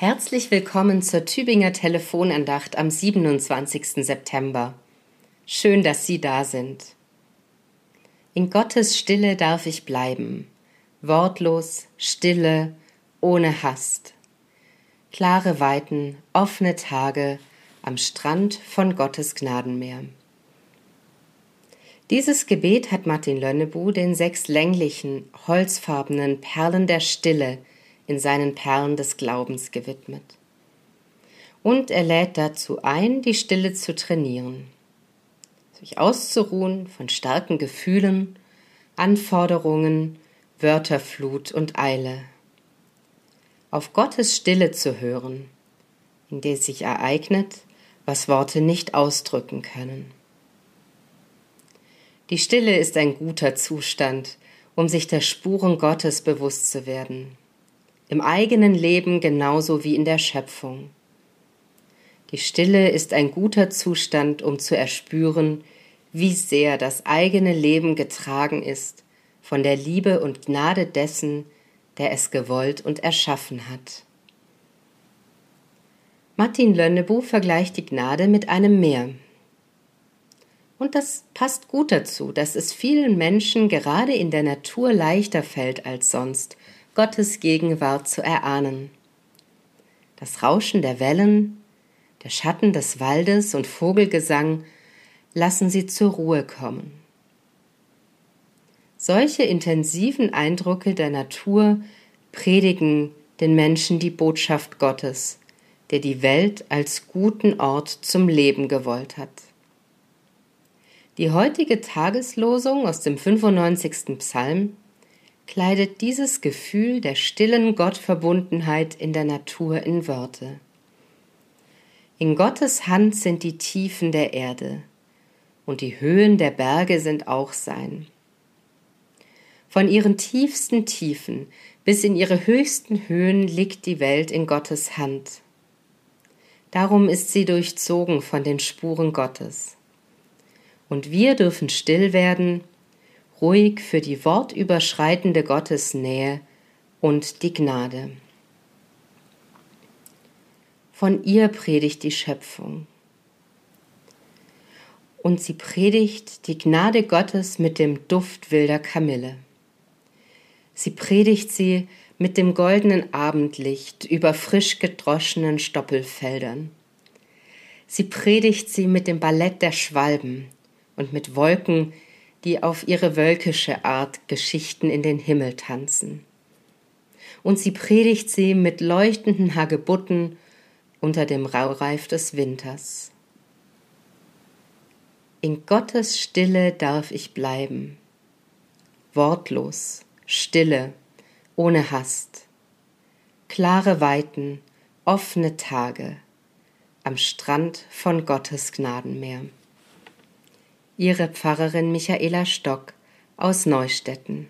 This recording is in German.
Herzlich willkommen zur Tübinger Telefonandacht am 27. September. Schön, dass Sie da sind. In Gottes Stille darf ich bleiben, wortlos, stille, ohne Hast. Klare Weiten, offene Tage am Strand von Gottes Gnadenmeer. Dieses Gebet hat Martin Lönnebu den sechs länglichen, holzfarbenen Perlen der Stille in seinen Perlen des Glaubens gewidmet. Und er lädt dazu ein, die Stille zu trainieren, sich auszuruhen von starken Gefühlen, Anforderungen, Wörterflut und Eile. Auf Gottes Stille zu hören, in der sich ereignet, was Worte nicht ausdrücken können. Die Stille ist ein guter Zustand, um sich der Spuren Gottes bewusst zu werden im eigenen Leben genauso wie in der Schöpfung. Die Stille ist ein guter Zustand, um zu erspüren, wie sehr das eigene Leben getragen ist von der Liebe und Gnade dessen, der es gewollt und erschaffen hat. Martin Lönnebu vergleicht die Gnade mit einem Meer. Und das passt gut dazu, dass es vielen Menschen gerade in der Natur leichter fällt als sonst, Gottes Gegenwart zu erahnen. Das Rauschen der Wellen, der Schatten des Waldes und Vogelgesang lassen sie zur Ruhe kommen. Solche intensiven Eindrücke der Natur predigen den Menschen die Botschaft Gottes, der die Welt als guten Ort zum Leben gewollt hat. Die heutige Tageslosung aus dem 95. Psalm kleidet dieses Gefühl der stillen Gottverbundenheit in der Natur in Worte. In Gottes Hand sind die Tiefen der Erde, und die Höhen der Berge sind auch sein. Von ihren tiefsten Tiefen bis in ihre höchsten Höhen liegt die Welt in Gottes Hand. Darum ist sie durchzogen von den Spuren Gottes. Und wir dürfen still werden ruhig für die wortüberschreitende Gottesnähe und die Gnade. Von ihr predigt die Schöpfung. Und sie predigt die Gnade Gottes mit dem Duft wilder Kamille. Sie predigt sie mit dem goldenen Abendlicht über frisch gedroschenen Stoppelfeldern. Sie predigt sie mit dem Ballett der Schwalben und mit Wolken, die auf ihre wölkische Art Geschichten in den Himmel tanzen. Und sie predigt sie mit leuchtenden Hagebutten unter dem Raureif des Winters. In Gottes Stille darf ich bleiben, wortlos, stille, ohne Hast, klare Weiten, offene Tage am Strand von Gottes Gnadenmeer. Ihre Pfarrerin Michaela Stock aus Neustetten.